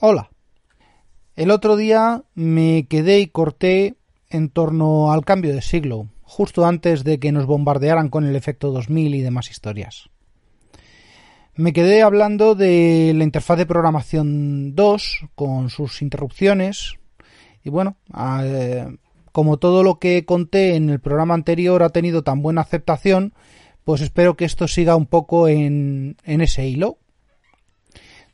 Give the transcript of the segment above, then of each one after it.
Hola. El otro día me quedé y corté en torno al cambio de siglo, justo antes de que nos bombardearan con el efecto 2000 y demás historias. Me quedé hablando de la interfaz de programación 2 con sus interrupciones y bueno, como todo lo que conté en el programa anterior ha tenido tan buena aceptación, pues espero que esto siga un poco en, en ese hilo.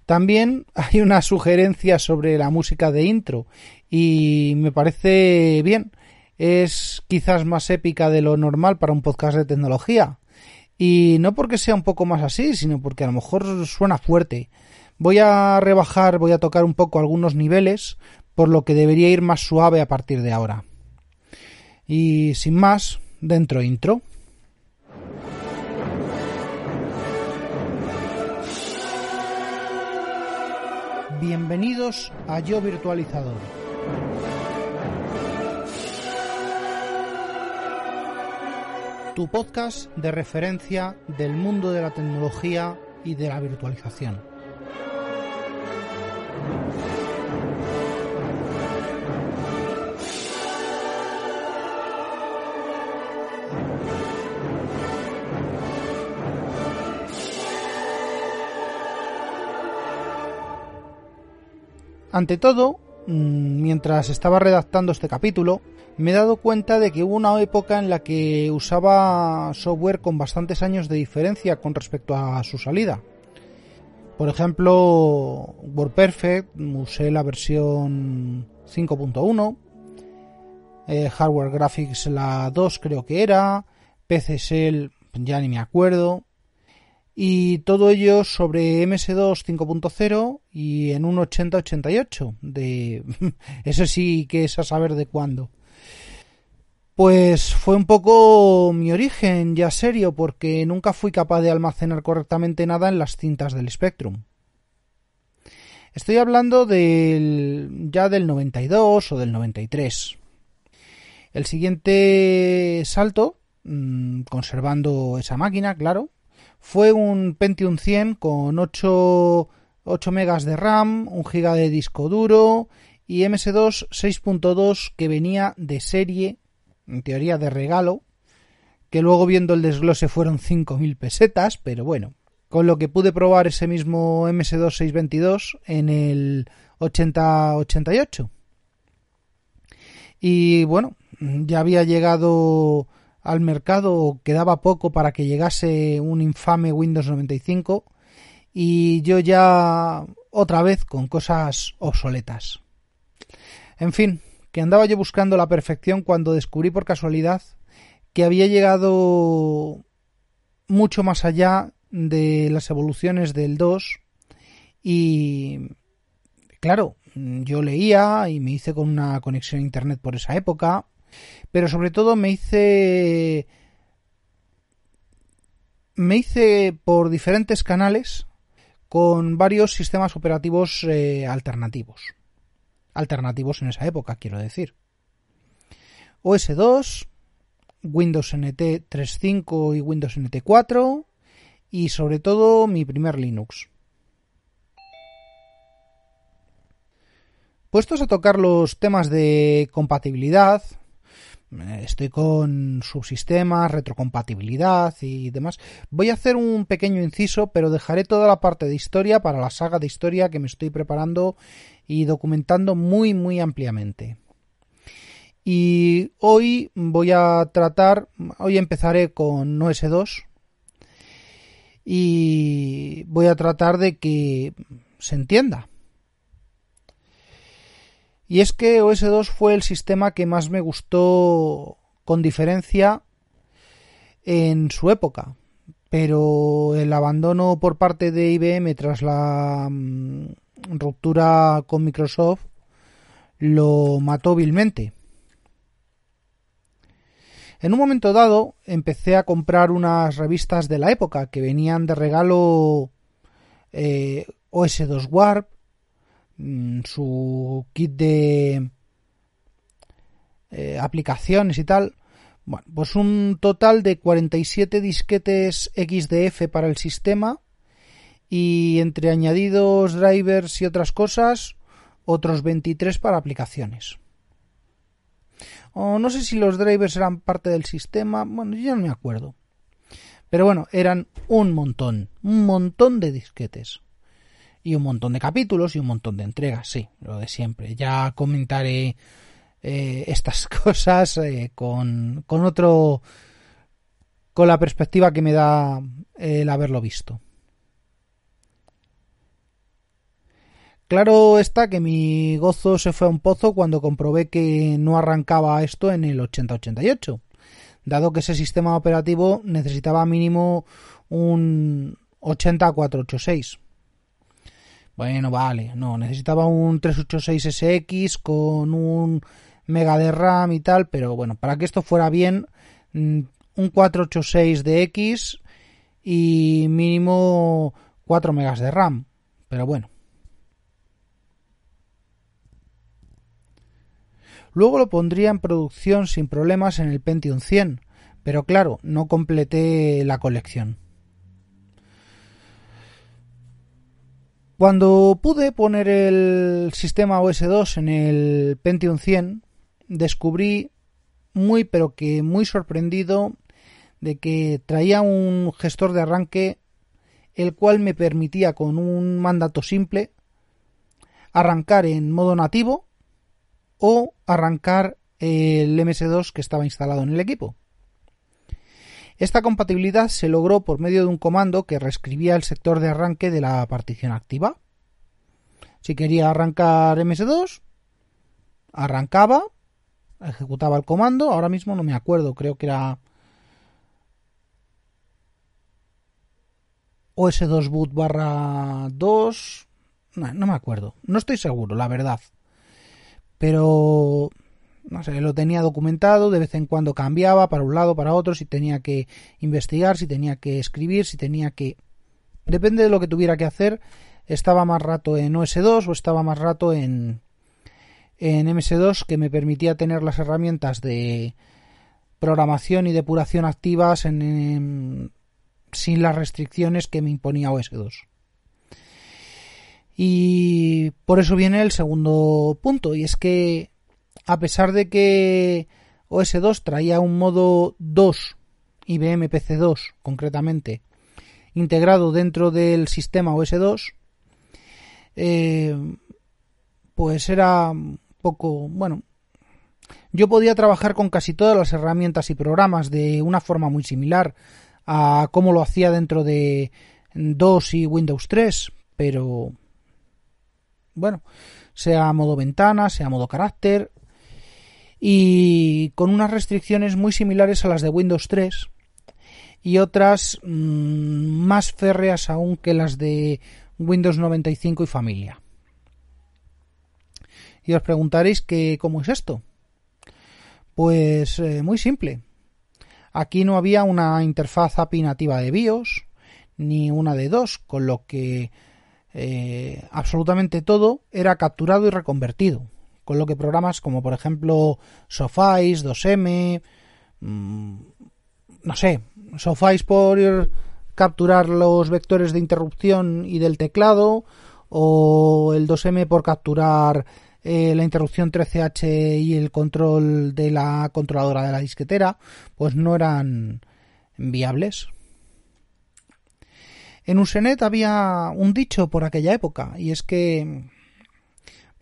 También hay una sugerencia sobre la música de intro y me parece bien. Es quizás más épica de lo normal para un podcast de tecnología. Y no porque sea un poco más así, sino porque a lo mejor suena fuerte. Voy a rebajar, voy a tocar un poco algunos niveles, por lo que debería ir más suave a partir de ahora. Y sin más, dentro intro. Bienvenidos a Yo Virtualizador. Tu podcast de referencia del mundo de la tecnología y de la virtualización. Ante todo, mm, mientras estaba redactando este capítulo, me he dado cuenta de que hubo una época en la que usaba software con bastantes años de diferencia con respecto a su salida. Por ejemplo, WordPerfect usé la versión 5.1, eh, Hardware Graphics la 2 creo que era, PCSL ya ni me acuerdo, y todo ello sobre MS2 5.0 y en un 8088 de eso sí que es a saber de cuándo. Pues fue un poco mi origen ya serio porque nunca fui capaz de almacenar correctamente nada en las cintas del Spectrum. Estoy hablando del ya del 92 o del 93. El siguiente salto, mm, conservando esa máquina, claro, fue un Pentium 100 con 8, 8 megas de RAM, 1 GB de disco duro y MS2 6.2 que venía de serie, en teoría de regalo, que luego viendo el desglose fueron 5.000 pesetas, pero bueno, con lo que pude probar ese mismo MS2 622 en el 8088. Y bueno, ya había llegado al mercado quedaba poco para que llegase un infame Windows 95 y yo ya otra vez con cosas obsoletas. En fin, que andaba yo buscando la perfección cuando descubrí por casualidad que había llegado mucho más allá de las evoluciones del 2 y claro, yo leía y me hice con una conexión a internet por esa época pero sobre todo me hice me hice por diferentes canales con varios sistemas operativos eh, alternativos. Alternativos en esa época, quiero decir. OS 2, Windows NT 3.5 y Windows NT 4 y sobre todo mi primer Linux. Puestos a tocar los temas de compatibilidad, estoy con subsistemas, retrocompatibilidad y demás. Voy a hacer un pequeño inciso, pero dejaré toda la parte de historia para la saga de historia que me estoy preparando y documentando muy muy ampliamente. Y hoy voy a tratar, hoy empezaré con OS 2 y voy a tratar de que se entienda y es que OS2 fue el sistema que más me gustó con diferencia en su época. Pero el abandono por parte de IBM tras la mm, ruptura con Microsoft lo mató vilmente. En un momento dado empecé a comprar unas revistas de la época que venían de regalo eh, OS2 Warp, su kit de eh, aplicaciones y tal. Bueno, pues un total de 47 disquetes XDF para el sistema y entre añadidos, drivers y otras cosas, otros 23 para aplicaciones. O no sé si los drivers eran parte del sistema, bueno, yo no me acuerdo. Pero bueno, eran un montón, un montón de disquetes. Y un montón de capítulos y un montón de entregas, sí, lo de siempre. Ya comentaré eh, estas cosas eh, con, con otro con la perspectiva que me da el haberlo visto. Claro está que mi gozo se fue a un pozo cuando comprobé que no arrancaba esto en el 8088, dado que ese sistema operativo necesitaba mínimo un 80486. Bueno, vale, no, necesitaba un 386SX con un mega de RAM y tal, pero bueno, para que esto fuera bien, mm, un 486 de X y mínimo 4 megas de RAM, pero bueno. Luego lo pondría en producción sin problemas en el Pentium 100, pero claro, no completé la colección. Cuando pude poner el sistema OS2 en el Pentium 100, descubrí muy pero que muy sorprendido de que traía un gestor de arranque el cual me permitía con un mandato simple arrancar en modo nativo o arrancar el MS2 que estaba instalado en el equipo. Esta compatibilidad se logró por medio de un comando que reescribía el sector de arranque de la partición activa. Si quería arrancar MS2, arrancaba, ejecutaba el comando, ahora mismo no me acuerdo, creo que era OS2 boot barra 2, no, no me acuerdo, no estoy seguro, la verdad. Pero no sé, lo tenía documentado, de vez en cuando cambiaba para un lado, para otro, si tenía que investigar, si tenía que escribir, si tenía que... Depende de lo que tuviera que hacer, estaba más rato en OS2 o estaba más rato en, en MS2 que me permitía tener las herramientas de programación y depuración activas en, sin las restricciones que me imponía OS2. Y por eso viene el segundo punto, y es que a pesar de que OS2 traía un modo 2, IBM PC2 concretamente, integrado dentro del sistema OS2, eh, pues era poco, bueno, yo podía trabajar con casi todas las herramientas y programas de una forma muy similar a cómo lo hacía dentro de 2 y Windows 3, pero bueno, sea modo ventana, sea modo carácter, y con unas restricciones muy similares a las de Windows 3 y otras mmm, más férreas aún que las de Windows 95 y familia. Y os preguntaréis que cómo es esto. Pues eh, muy simple. Aquí no había una interfaz API nativa de BIOS ni una de dos, con lo que eh, absolutamente todo era capturado y reconvertido, con lo que programas como por ejemplo Soffice, 2M, mmm, no sé, Soffice por capturar los vectores de interrupción y del teclado, o el 2M por capturar eh, la interrupción 13H y el control de la controladora de la disquetera, pues no eran viables. En Usenet había un dicho por aquella época, y es que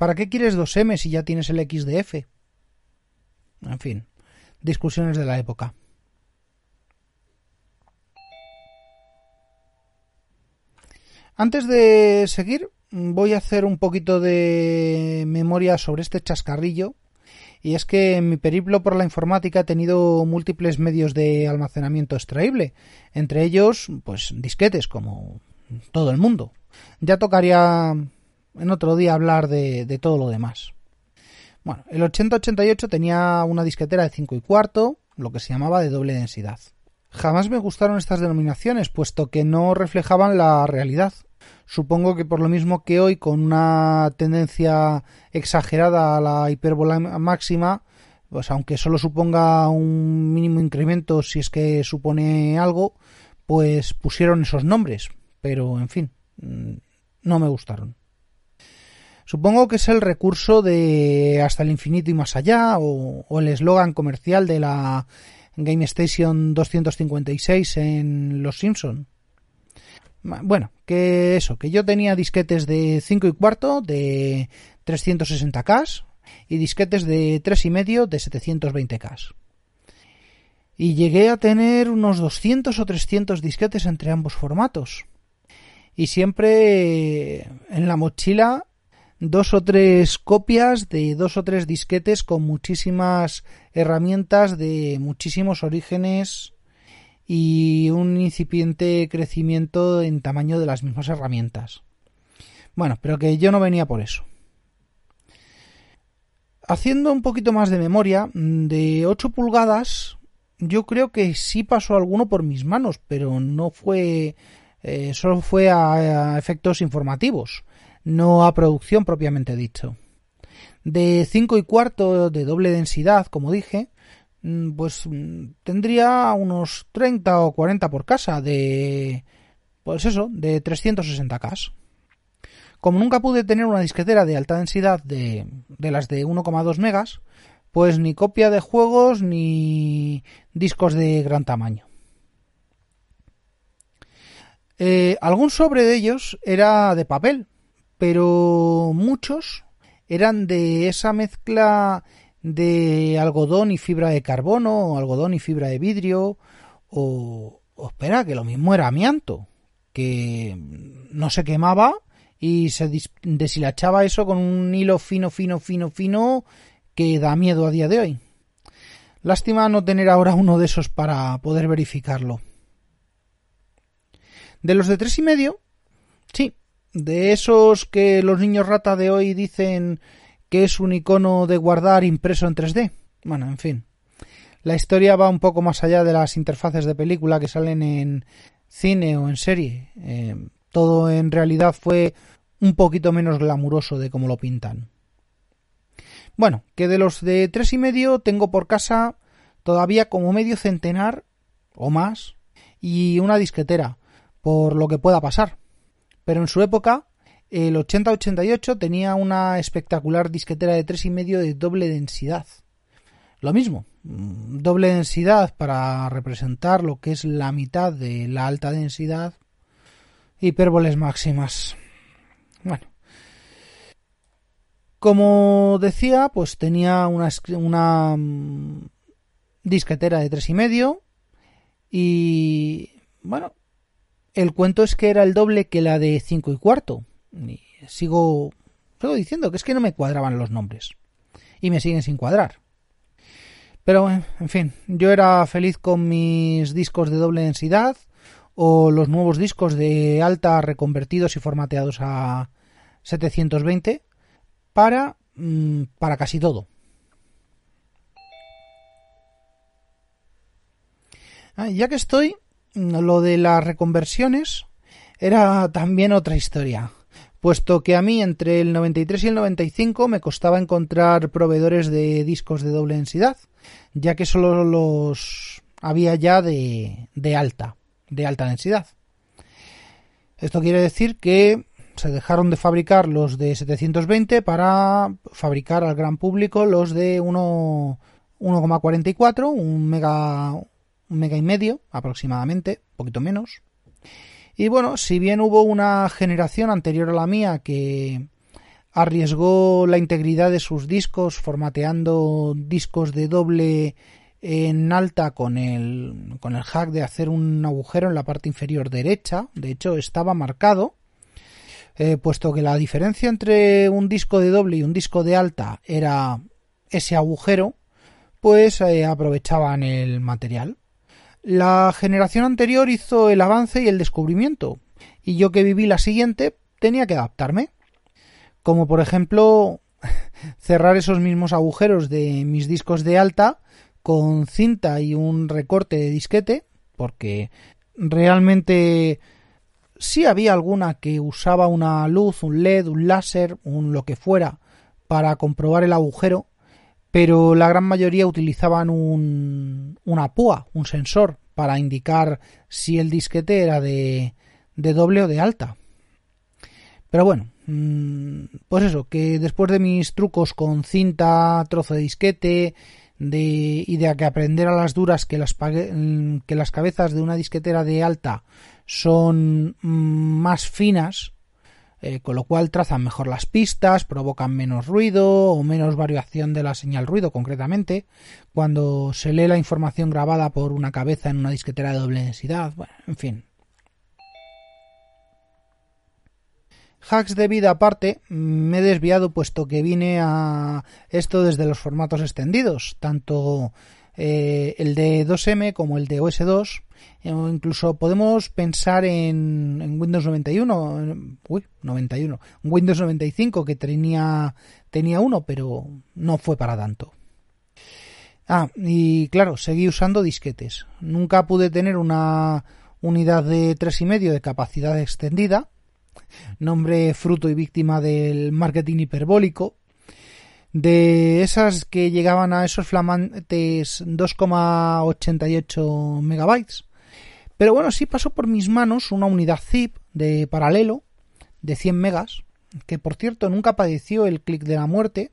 ¿para qué quieres 2M si ya tienes el XDF? En fin, discusiones de la época. Antes de seguir, voy a hacer un poquito de memoria sobre este chascarrillo y es que en mi periplo por la informática he tenido múltiples medios de almacenamiento extraíble, entre ellos, pues disquetes, como todo el mundo. Ya tocaría en otro día hablar de, todo lo demás. Bueno, el 8088 tenía una disquetera de 5 y cuarto, lo que se llamaba de doble densidad. Jamás me gustaron estas denominaciones, puesto que no reflejaban la realidad. Supongo que por lo mismo que hoy, con una tendencia exagerada a la hipérbola máxima, pues aunque solo suponga un mínimo incremento si es que supone algo, pues pusieron esos nombres. Pero, en fin, mm, no me gustaron. Supongo que es el recurso de hasta el infinito y más allá o, el eslogan comercial de la Game Station 256 en Los Simpson. Bueno, que eso, que yo tenía disquetes de 5 y cuarto de 360K y disquetes de 3 y medio de 720K. Y llegué a tener unos 200 o 300 disquetes entre ambos formatos. Y siempre en la mochila dos o tres copias de dos o tres disquetes con muchísimas herramientas de muchísimos orígenes y un incipiente crecimiento en tamaño de las mismas herramientas. Bueno, pero que yo no venía por eso. Haciendo un poquito más de memoria, de 8 pulgadas, yo creo que sí pasó alguno por mis manos, pero no fue, eh, solo fue a efectos informativos, no a producción propiamente dicho. De 5 y cuarto de doble densidad, como dije, Mm, pues mm, tendría unos 30 o 40 por casa de pues eso, de 360K. Como nunca pude tener una disquetera de alta densidad de, de las de 1,2 megas, pues ni copia de juegos ni discos de gran tamaño. Eh, algún sobre de ellos era de papel, pero muchos eran de esa mezcla de algodón y fibra de carbono, o algodón y fibra de vidrio, o, espera, que lo mismo era amianto, que no se quemaba y se deshilachaba eso con un hilo fino, fino, fino, fino que da miedo a día de hoy. Lástima no tener ahora uno de esos para poder verificarlo. De los de tres y medio, sí, de esos que los niños rata de hoy dicen que es un icono de guardar impreso en 3D. Bueno, en fin. La historia va un poco más allá de las interfaces de película que salen en cine o en serie. Eh, todo en realidad fue un poquito menos glamuroso de como lo pintan. Bueno, que de los de tres y medio tengo por casa todavía como medio centenar o más y una disquetera, por lo que pueda pasar. Pero en su época el 8088 tenía una espectacular disquetera de 3,5 de doble densidad. Lo mismo, mm, doble densidad para representar lo que es la mitad de la alta densidad. Hipérboles máximas. Bueno. Como decía, pues tenía una, una mm, disquetera de 3,5 y bueno, el cuento es que era el doble que la de 5 y cuarto sigo, sigo diciendo que es que no me cuadraban los nombres. Y me siguen sin cuadrar. Pero, en fin, yo era feliz con mis discos de doble densidad o los nuevos discos de alta reconvertidos y formateados a 720 para, mm, para casi todo. Ah, ya que estoy, lo de las reconversiones era también otra historia puesto que a mí entre el 93 y el 95 me costaba encontrar proveedores de discos de doble densidad, ya que solo los había ya de, de alta, de alta densidad. Esto quiere decir que se dejaron de fabricar los de 720 para fabricar al gran público los de 1,44, un mega, un mega y medio aproximadamente, un poquito menos. Y bueno, si bien hubo una generación anterior a la mía que arriesgó la integridad de sus discos formateando discos de doble en alta con el, con el hack de hacer un agujero en la parte inferior derecha, de hecho estaba marcado, eh, puesto que la diferencia entre un disco de doble y un disco de alta era ese agujero, pues eh, aprovechaban el material. La generación anterior hizo el avance y el descubrimiento, y yo que viví la siguiente tenía que adaptarme. Como por ejemplo cerrar esos mismos agujeros de mis discos de alta con cinta y un recorte de disquete, porque realmente sí había alguna que usaba una luz, un LED, un láser, un lo que fuera para comprobar el agujero, pero la gran mayoría utilizaban un, una púa, un sensor, para indicar si el disquete era de, de doble o de alta. Pero bueno, mm, pues eso, que después de mis trucos con cinta, trozo de disquete, de, y de que aprender a las duras que las, mm, que las cabezas de una disquetera de alta son mm, más finas, eh, con lo cual trazan mejor las pistas, provocan menos ruido o menos variación de la señal ruido concretamente, cuando se lee la información grabada por una cabeza en una disquetera de doble densidad, bueno, en fin. Hacks de vida aparte, me he desviado puesto que vine a esto desde los formatos extendidos, tanto eh, el de 2M como el de OS2, o incluso podemos pensar en, Windows 91, uy, 91, Windows 95 que tenía, tenía uno, pero no fue para tanto. Ah, y claro, seguí usando disquetes. Nunca pude tener una unidad de tres y medio de capacidad extendida, nombre fruto y víctima del marketing hiperbólico, de esas que llegaban a esos flamantes 2,88 megabytes. Pero bueno, sí pasó por mis manos una unidad zip de paralelo de 100 megas, que por cierto nunca padeció el clic de la muerte,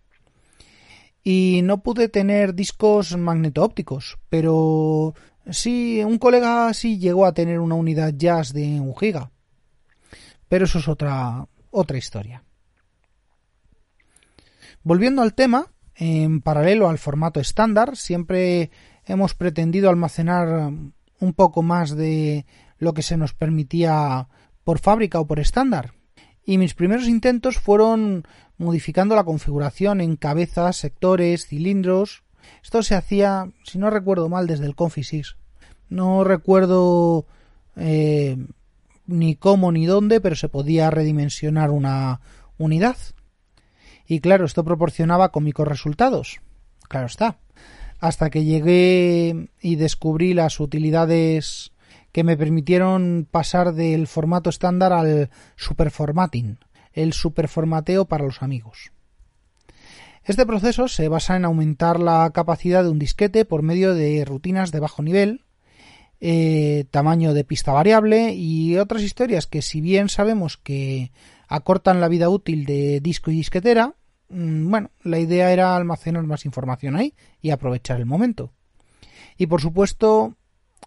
y no pude tener discos magneto-ópticos, pero sí, un colega sí llegó a tener una unidad jazz de un giga. Pero eso es otra, otra historia. Volviendo al tema, en paralelo al formato estándar, siempre hemos pretendido almacenar un poco más de lo que se nos permitía por fábrica o por estándar. Y mis primeros intentos fueron modificando la configuración en cabezas, sectores, cilindros. Esto se hacía, si no recuerdo mal, desde el Confisys. No recuerdo eh, ni cómo ni dónde, pero se podía redimensionar una unidad. Y claro, esto proporcionaba cómicos resultados. Claro está. Hasta que llegué y descubrí las utilidades que me permitieron pasar del formato estándar al superformatting, el superformateo para los amigos. Este proceso se basa en aumentar la capacidad de un disquete por medio de rutinas de bajo nivel, eh, tamaño de pista variable y otras historias que si bien sabemos que acortan la vida útil de disco y disquetera, bueno, la idea era almacenar más información ahí y aprovechar el momento. Y por supuesto,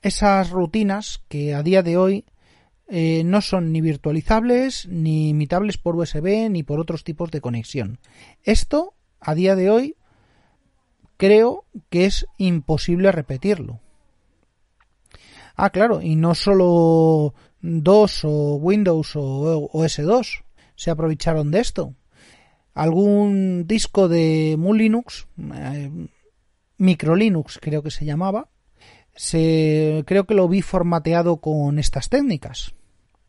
esas rutinas que a día de hoy eh, no son ni virtualizables, ni imitables por USB, ni por otros tipos de conexión. Esto, a día de hoy, creo que es imposible repetirlo. Ah, claro, y no solo DOS o Windows o OS2 se aprovecharon de esto. Algún disco de Linux, eh, Linux creo que se llamaba, se, creo que lo vi formateado con estas técnicas.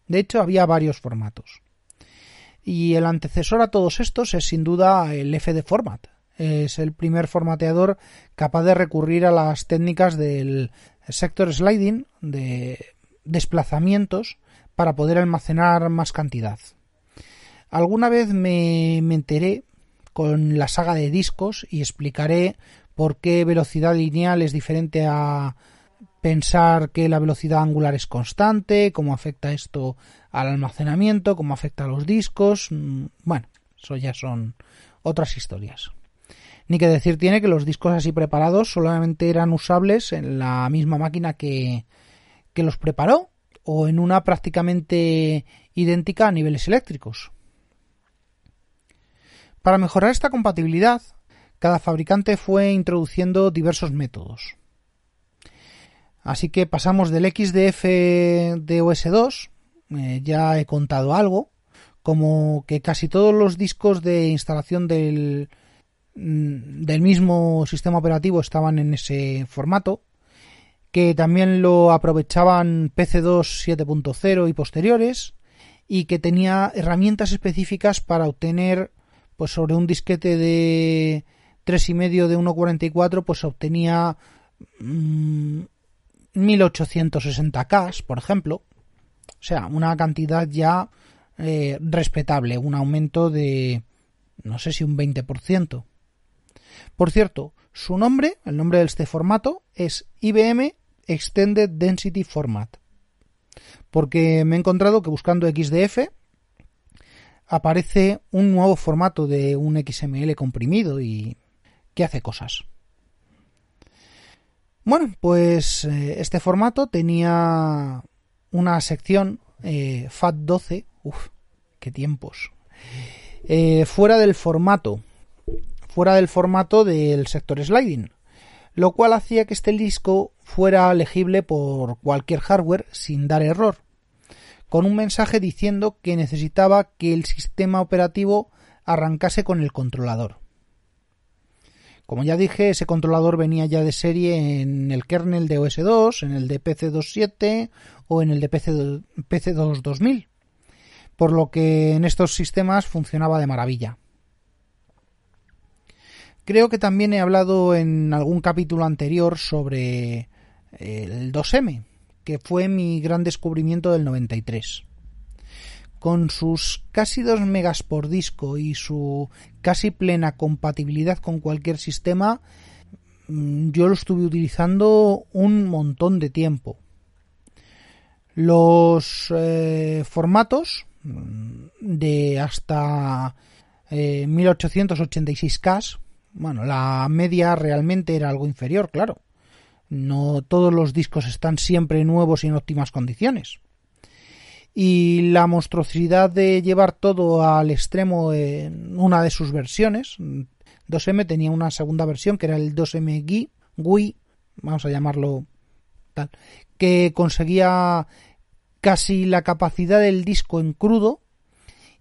De hecho, había varios formatos. Y el antecesor a todos estos es sin duda el FD Format. Es el primer formateador capaz de recurrir a las técnicas del sector sliding, de desplazamientos, para poder almacenar más cantidad. Alguna vez me, enteré con la saga de discos y explicaré por qué velocidad lineal es diferente a pensar que la velocidad angular es constante, cómo afecta esto al almacenamiento, cómo afecta a los discos. Mm, bueno, eso ya son otras historias. Ni que decir tiene que los discos así preparados solamente eran usables en la misma máquina que, que los preparó o en una prácticamente idéntica a niveles eléctricos. Para mejorar esta compatibilidad, cada fabricante fue introduciendo diversos métodos. Así que pasamos del XDF de OS2, eh, ya he contado algo, como que casi todos los discos de instalación del, mm, del mismo sistema operativo estaban en ese formato, que también lo aprovechaban PC2 7.0 y posteriores, y que tenía herramientas específicas para obtener, pues sobre un disquete de 3,5 de 1.44, pues obtenía mm, 1860K, por ejemplo. O sea, una cantidad ya eh, respetable, un aumento de, no sé si un 20%. Por cierto, su nombre, el nombre de este formato, es IBM Extended Density Format. Porque me he encontrado que buscando XDF aparece un nuevo formato de un XML comprimido y que hace cosas. Bueno, pues eh, este formato tenía una sección eh, FAT12, uff, qué tiempos, eh, fuera del formato, fuera del formato del sector sliding, lo cual hacía que este disco fuera legible por cualquier hardware sin dar error, con un mensaje diciendo que necesitaba que el sistema operativo arrancase con el controlador. Como ya dije, ese controlador venía ya de serie en el kernel de OS2, en el de PC27 o en el de PC, PC2 2000, por lo que en estos sistemas funcionaba de maravilla. Creo que también he hablado en algún capítulo anterior sobre el 2M, que fue mi gran descubrimiento del 93 con sus casi 2 megas por disco y su casi plena compatibilidad con cualquier sistema, mm, yo lo estuve utilizando un montón de tiempo. Los eh, formatos mm, de hasta 1886K, eh, bueno, la media realmente era algo inferior, claro. No todos los discos están siempre nuevos y en óptimas condiciones y la monstruosidad de llevar todo al extremo en una de sus versiones. 2M tenía una segunda versión que era el 2M GUI, vamos a llamarlo tal, que conseguía casi la capacidad del disco en crudo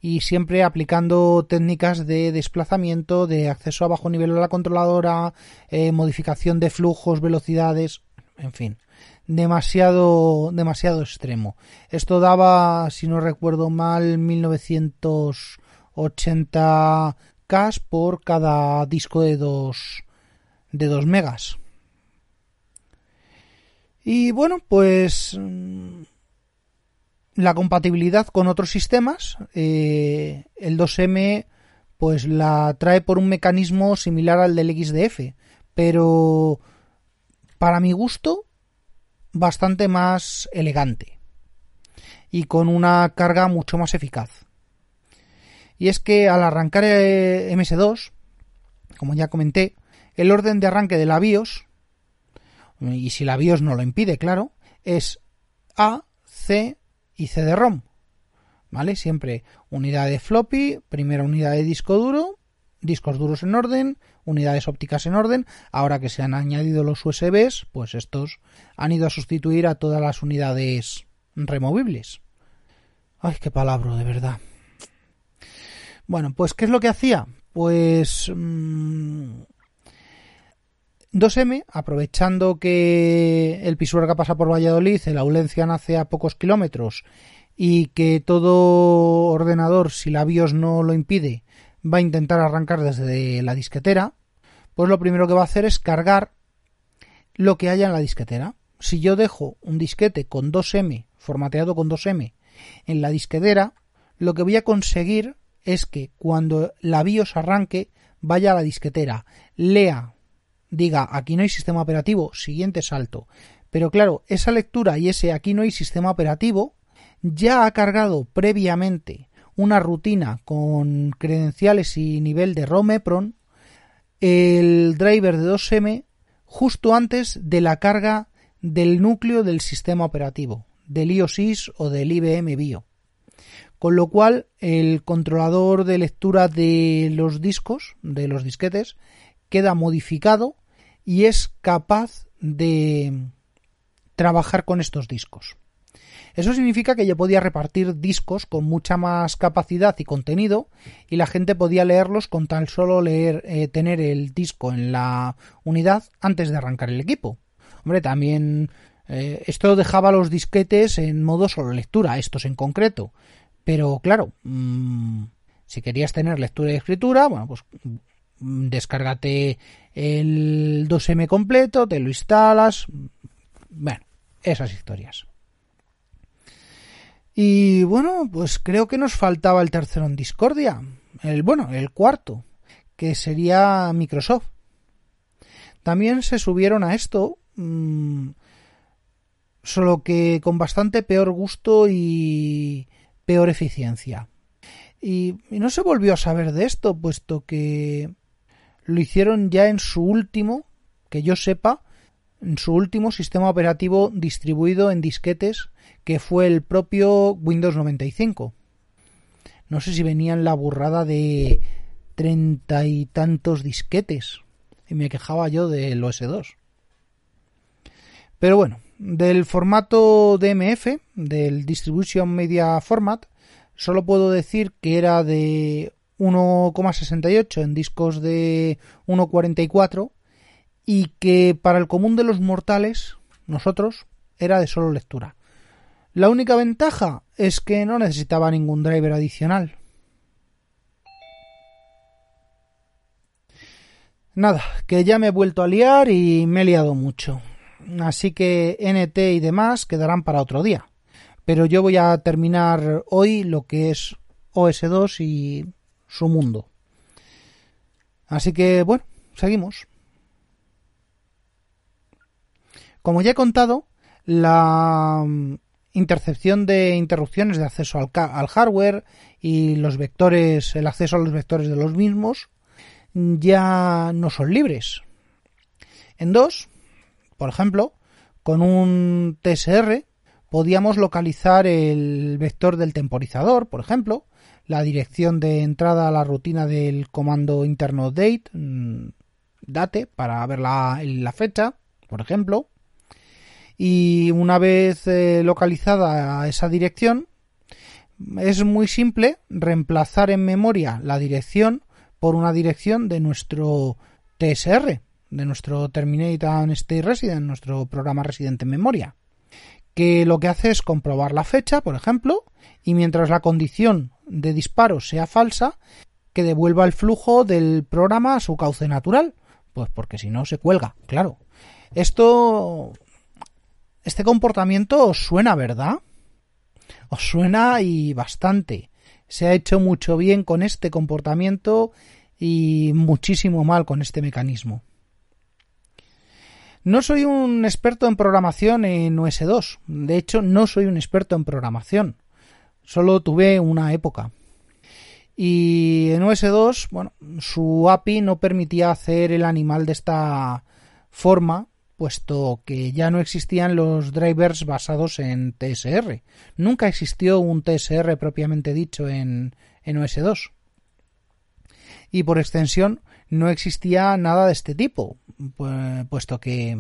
y siempre aplicando técnicas de desplazamiento, de acceso a bajo nivel a la controladora, eh, modificación de flujos, velocidades, en fin demasiado, demasiado extremo. Esto daba, si no recuerdo mal, 1980 K por cada disco de 2 de 2 megas. Y bueno, pues mm, la compatibilidad con otros sistemas, eh, el 2M pues la trae por un mecanismo similar al del XDF, pero para mi gusto bastante más elegante y con una carga mucho más eficaz. Y es que al arrancar MS2, como ya comenté, el orden de arranque de la BIOS, y si la BIOS no lo impide, claro, es A, C y CD-ROM. ¿Vale? Siempre unidad de floppy, primera unidad de disco duro, discos duros en orden, unidades ópticas en orden. Ahora que se han añadido los USBs, pues estos han ido a sustituir a todas las unidades removibles. Ay, qué palabra, de verdad. Bueno, pues ¿qué es lo que hacía? Pues 2M, mm, aprovechando que el Pisuerga pasa por Valladolid, el Aulencia nace a pocos kilómetros y que todo ordenador, si la BIOS no lo impide, va a intentar arrancar desde la disquetera, pues lo primero que va a hacer es cargar lo que haya en la disquetera. Si yo dejo un disquete con 2M, formateado con 2M, en la disquetera, lo que voy a conseguir es que cuando la BIOS arranque, vaya a la disquetera, lea, diga aquí no hay sistema operativo, siguiente salto. Pero claro, esa lectura y ese aquí no hay sistema operativo ya ha cargado previamente una rutina con credenciales y nivel de ROM EPRON el driver de 2M justo antes de la carga del núcleo del sistema operativo, del IOSIS o del IBM BIO. Con lo cual, el controlador de lectura de los discos, de los disquetes, queda modificado y es capaz de trabajar con estos discos. Eso significa que yo podía repartir discos con mucha más capacidad y contenido y la gente podía leerlos con tan solo leer, eh, tener el disco en la unidad antes de arrancar el equipo. Hombre, también eh, esto dejaba los disquetes en modo solo lectura, estos en concreto. Pero claro, mm, si querías tener lectura y escritura, bueno, pues descárgate el 2M completo, te lo instalas. Bueno, esas historias. Y bueno, pues creo que nos faltaba el tercero en discordia. El, bueno, el cuarto, que sería Microsoft. También se subieron a esto, mm, solo que con bastante peor gusto y peor eficiencia. Y no se volvió a saber de esto, puesto que lo hicieron ya en su último, que yo sepa, en su último sistema operativo distribuido en disquetes, que fue el propio Windows 95. No sé si venían la burrada de treinta y tantos disquetes. Y me quejaba yo del OS2. Pero bueno, del formato DMF, del Distribution Media Format, solo puedo decir que era de 1,68 en discos de 1,44 y que para el común de los mortales, nosotros, era de solo lectura. La única ventaja es que no necesitaba ningún driver adicional. Nada, que ya me he vuelto a liar y me he liado mucho. Así que NT y demás quedarán para otro día. Pero yo voy a terminar hoy lo que es OS2 y su mundo. Así que bueno, seguimos. Como ya he contado, la mm, intercepción de interrupciones de acceso al, al, hardware y los vectores, el acceso a los vectores de los mismos ya no son libres. En dos, por ejemplo, con un TSR podíamos localizar el vector del temporizador, por ejemplo, la dirección de entrada a la rutina del comando interno date, mm, date para ver la, fecha, por ejemplo, y una vez eh, localizada esa dirección, es muy simple reemplazar en memoria la dirección por una dirección de nuestro TSR, de nuestro Terminate and Stay Resident, nuestro programa residente en memoria, que lo que hace es comprobar la fecha, por ejemplo, y mientras la condición de disparo sea falsa, que devuelva el flujo del programa a su cauce natural, pues porque si no se cuelga, claro. Esto este comportamiento os suena, ¿verdad? Os suena y bastante. Se ha hecho mucho bien con este comportamiento y muchísimo mal con este mecanismo. No soy un experto en programación en OS2. De hecho, no soy un experto en programación. Solo tuve una época. Y en OS2, bueno, su API no permitía hacer el animal de esta forma puesto que ya no existían los drivers basados en TSR. Nunca existió un TSR propiamente dicho en, en OS2. Y por extensión no existía nada de este tipo, puesto que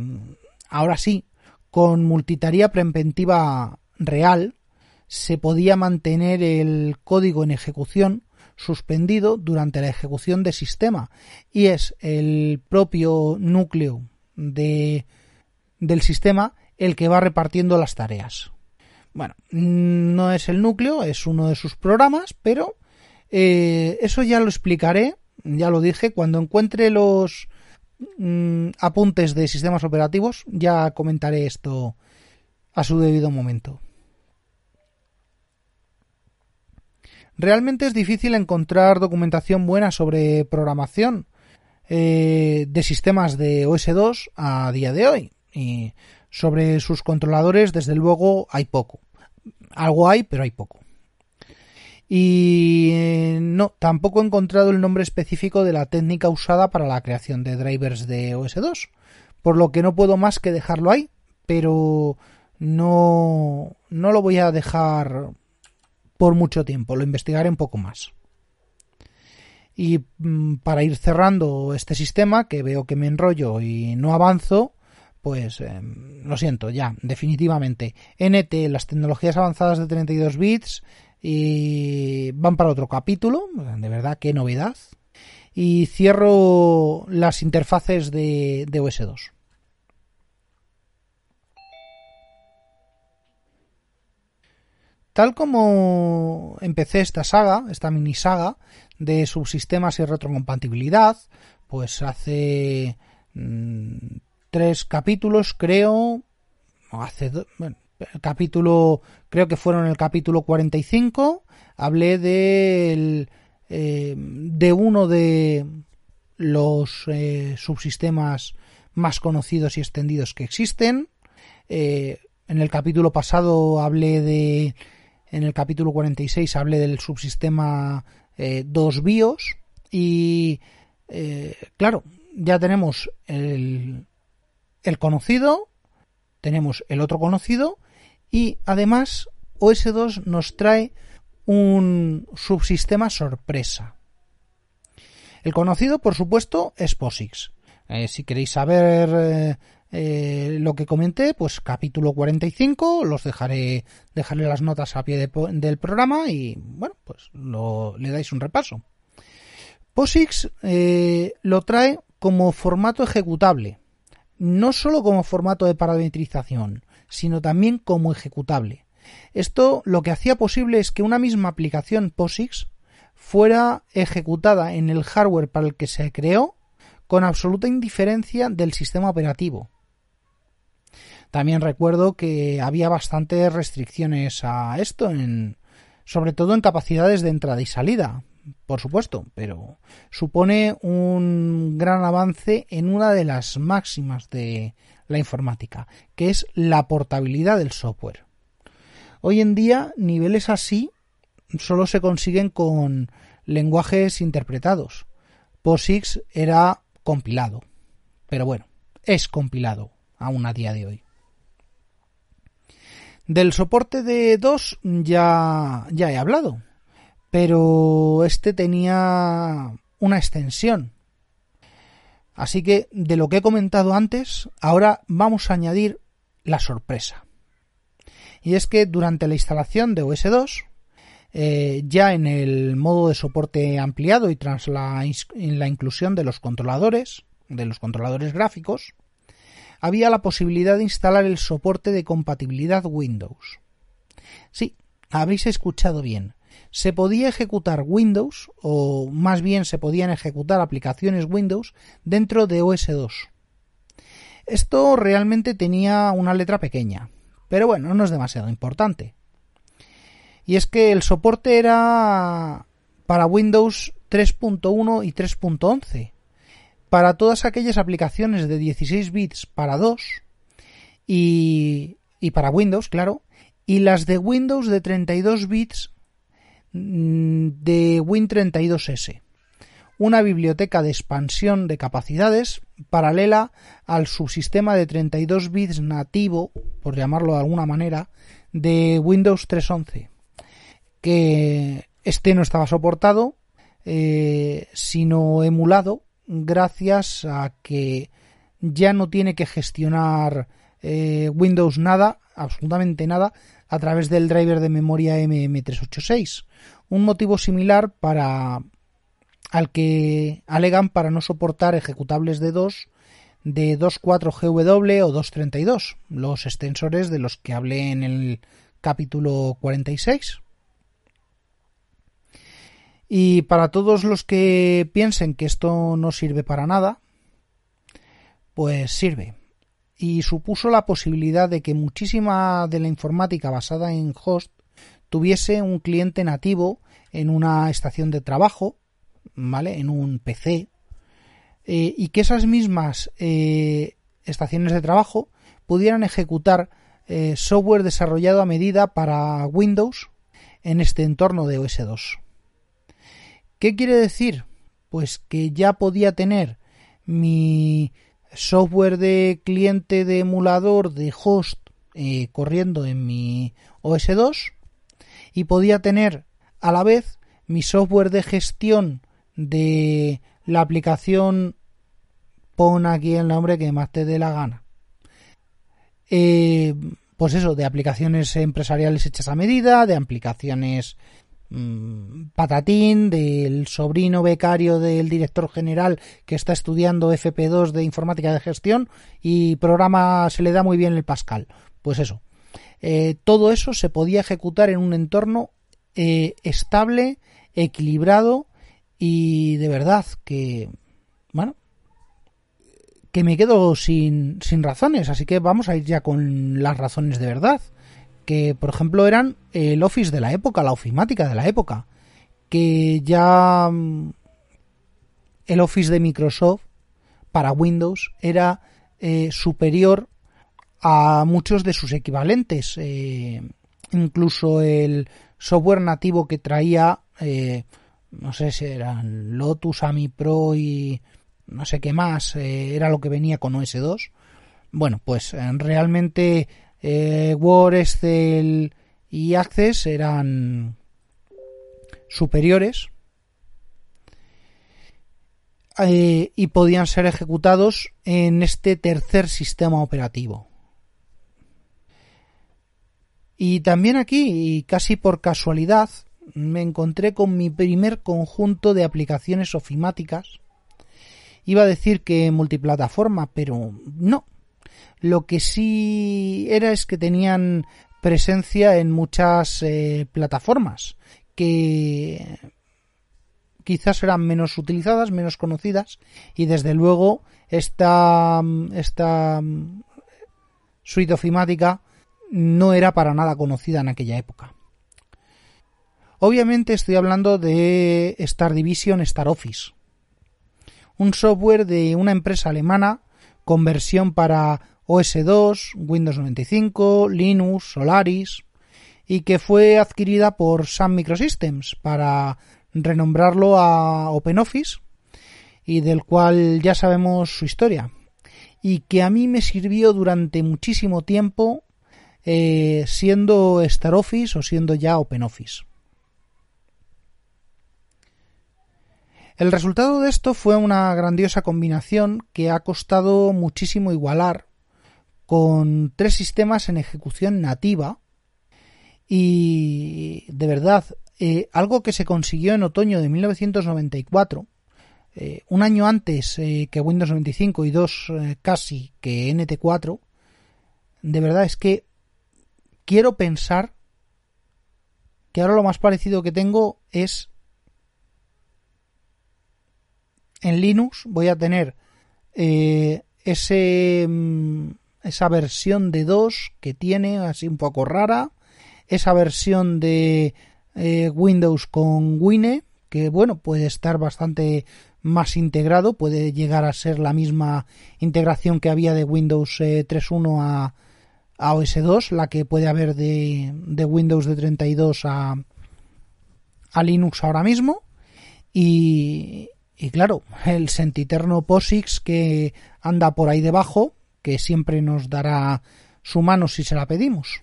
ahora sí, con multitaría preventiva real, se podía mantener el código en ejecución suspendido durante la ejecución de sistema y es el propio núcleo de, del sistema el que va repartiendo las tareas. Bueno, no es el núcleo, es uno de sus programas, pero eh, eso ya lo explicaré, ya lo dije, cuando encuentre los mm, apuntes de sistemas operativos, ya comentaré esto a su debido momento. Realmente es difícil encontrar documentación buena sobre programación eh, de sistemas de OS2 a día de hoy. Y sobre sus controladores, desde luego, hay poco. Algo hay, pero hay poco. Y eh, no, tampoco he encontrado el nombre específico de la técnica usada para la creación de drivers de OS2, por lo que no puedo más que dejarlo ahí, pero no, no lo voy a dejar por mucho tiempo, lo investigaré un poco más. Y mm, para ir cerrando este sistema, que veo que me enrollo y no avanzo, pues em, lo siento, ya, definitivamente. NT, las tecnologías avanzadas de 32 bits, y van para otro capítulo, de verdad, qué novedad. Y cierro las interfaces de, de OS2. Tal como empecé esta saga, esta mini saga de subsistemas y retrocompatibilidad, pues hace mm, tres capítulos, creo, hace bueno, el capítulo, creo que fueron el capítulo 45, hablé de, eh, de uno de los eh, subsistemas más conocidos y extendidos que existen. Eh, en el capítulo pasado hablé de en el capítulo 46 hablé del subsistema 2 BIOS y claro, ya tenemos el, el conocido, tenemos el otro conocido y además OS2 nos trae un subsistema sorpresa. El conocido, por supuesto, es POSIX. Eh, si queréis saber eh, eh, lo que comenté, pues capítulo 45, los dejaré, dejaré las notas a pie del programa y bueno, pues le dais un repaso. POSIX lo trae como formato ejecutable, no solo como formato de parametrización, sino también como ejecutable. Esto lo que hacía posible es que una misma aplicación POSIX fuera ejecutada en el hardware para el que se creó con absoluta indiferencia del sistema operativo. También recuerdo que había bastantes restricciones a esto, sobre todo en capacidades de entrada y salida, por supuesto, pero supone un gran avance en una de las máximas de la informática, que es la portabilidad del software. Hoy en día, niveles así solo se consiguen con lenguajes interpretados. POSIX era compilado, pero bueno, es compilado aún a día de hoy. Del soporte de DOS ya, ya he hablado, pero este tenía una extensión. Así que de lo que he comentado antes, ahora vamos a añadir la sorpresa y es que durante la instalación de OS2, eh, ya en el modo de soporte ampliado y tras la, la inclusión de los controladores, de los controladores gráficos, había la posibilidad de instalar el soporte de compatibilidad Windows. Sí, habéis escuchado bien. Se podía ejecutar Windows, o más bien se podían ejecutar aplicaciones Windows dentro de OS2. Esto realmente tenía una letra pequeña, pero bueno, no es demasiado importante. Y es que el soporte era para Windows 3.1 y 3.11, para todas aquellas aplicaciones de 16 bits para 2 y, y para Windows, claro, y las de Windows de 32 bits de Win32S una biblioteca de expansión de capacidades paralela al subsistema de 32 bits nativo, por llamarlo de alguna manera, de Windows 3.11, que este no estaba soportado, eh, sino emulado gracias a que ya no tiene que gestionar eh, Windows nada, absolutamente nada, a través del driver de memoria MM386. Un motivo similar para al que alegan para no soportar ejecutables de 2 de 2.4GW o 2.32, los extensores de los que hablé en el capítulo 46. Y para todos los que piensen que esto no sirve para nada, pues sirve. Y supuso la posibilidad de que muchísima de la informática basada en host tuviese un cliente nativo en una estación de trabajo ¿vale? En un PC. Eh, y que esas mismas eh, estaciones de trabajo pudieran ejecutar eh, software desarrollado a medida para Windows en este entorno de OS2. ¿Qué quiere decir? Pues que ya podía tener mi software de cliente de emulador de host corriendo en mi OS2 y podía tener a la vez mi software de gestión de la aplicación pon aquí el nombre que más te dé la gana. Eh, pues eso, de aplicaciones empresariales hechas a medida, de aplicaciones patatín, del sobrino becario del director general que está estudiando FP2 de informática de gestión y programa se le da muy bien el Pascal. Pues eso. Eh, todo eso se podía ejecutar en un entorno eh, estable, equilibrado y de verdad que, bueno, que me quedo sin, sin razones, así que vamos a ir ya con las razones de verdad. Que, por ejemplo, eran el Office de la época, la ofimática de la época. Que ya mm, el Office de Microsoft para Windows era eh, superior a muchos de sus equivalentes. Eh, incluso el software nativo que traía, eh, no sé si eran Lotus, AMI Pro y no sé qué más, eh, era lo que venía con OS 2. Bueno, pues eh, Word, Excel y Access eran superiores y podían ser ejecutados en este tercer sistema operativo. Y también aquí, y casi por casualidad, me encontré con mi primer conjunto de aplicaciones ofimáticas. Iba a decir que multiplataforma, pero no. Lo que sí era es que tenían presencia en muchas eh, plataformas que quizás eran menos utilizadas, menos conocidas y desde luego esta, esta suite ofimática no era para nada conocida en aquella época. Obviamente estoy hablando de Star Division Star Office, un software de una empresa alemana con versión para OS2, Windows 95, Linux, Solaris y que fue adquirida por Sun Microsystems para renombrarlo a OpenOffice y del cual ya sabemos su historia y que a mí me sirvió durante muchísimo tiempo eh, siendo Star Office o siendo ya OpenOffice. El resultado de esto fue una grandiosa combinación que ha costado muchísimo igualar con tres sistemas en ejecución nativa y de verdad eh, algo que se consiguió en otoño de 1994 eh, un año antes que Windows 95 y dos casi que NT4 de verdad es que quiero pensar que ahora lo más parecido que tengo es en Linux voy a tener eh, ese, mm, esa versión de 2 que tiene así un poco rara, esa versión de eh, Windows con Wine que bueno puede estar bastante más integrado, puede llegar a ser la misma integración que había de Windows 3.1 eh, a a OS 2, la que puede haber de, Windows de 32 a, a Linux ahora mismo. Y, y claro, el sentiterno POSIX que anda por ahí debajo, que siempre nos dará su mano si se la pedimos.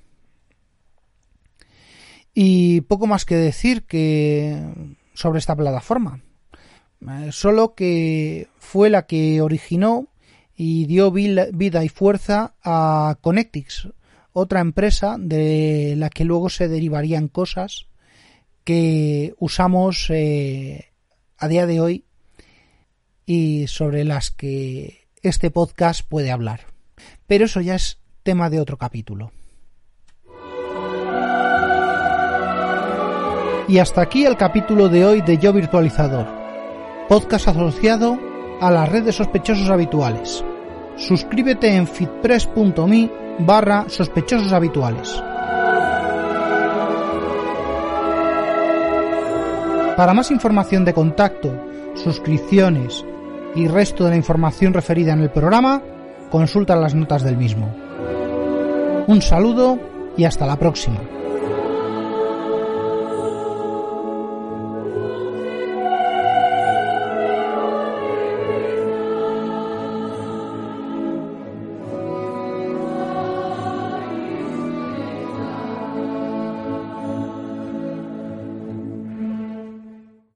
Y poco más que decir que sobre esta plataforma. Eh, solo que fue la que originó y dio vida y fuerza a Connectix, otra empresa de la que luego se derivarían cosas que usamos eh, a día de hoy y sobre las que este podcast puede hablar. Pero eso ya es tema de otro capítulo. Y hasta aquí el capítulo de hoy de Yo Virtualizador, podcast asociado a la red de sospechosos habituales. Suscríbete en fitpress.me barra sospechosos habituales. Para más información de contacto, suscripciones y resto de la información referida en el programa, consulta las notas del mismo. Un saludo y hasta la próxima.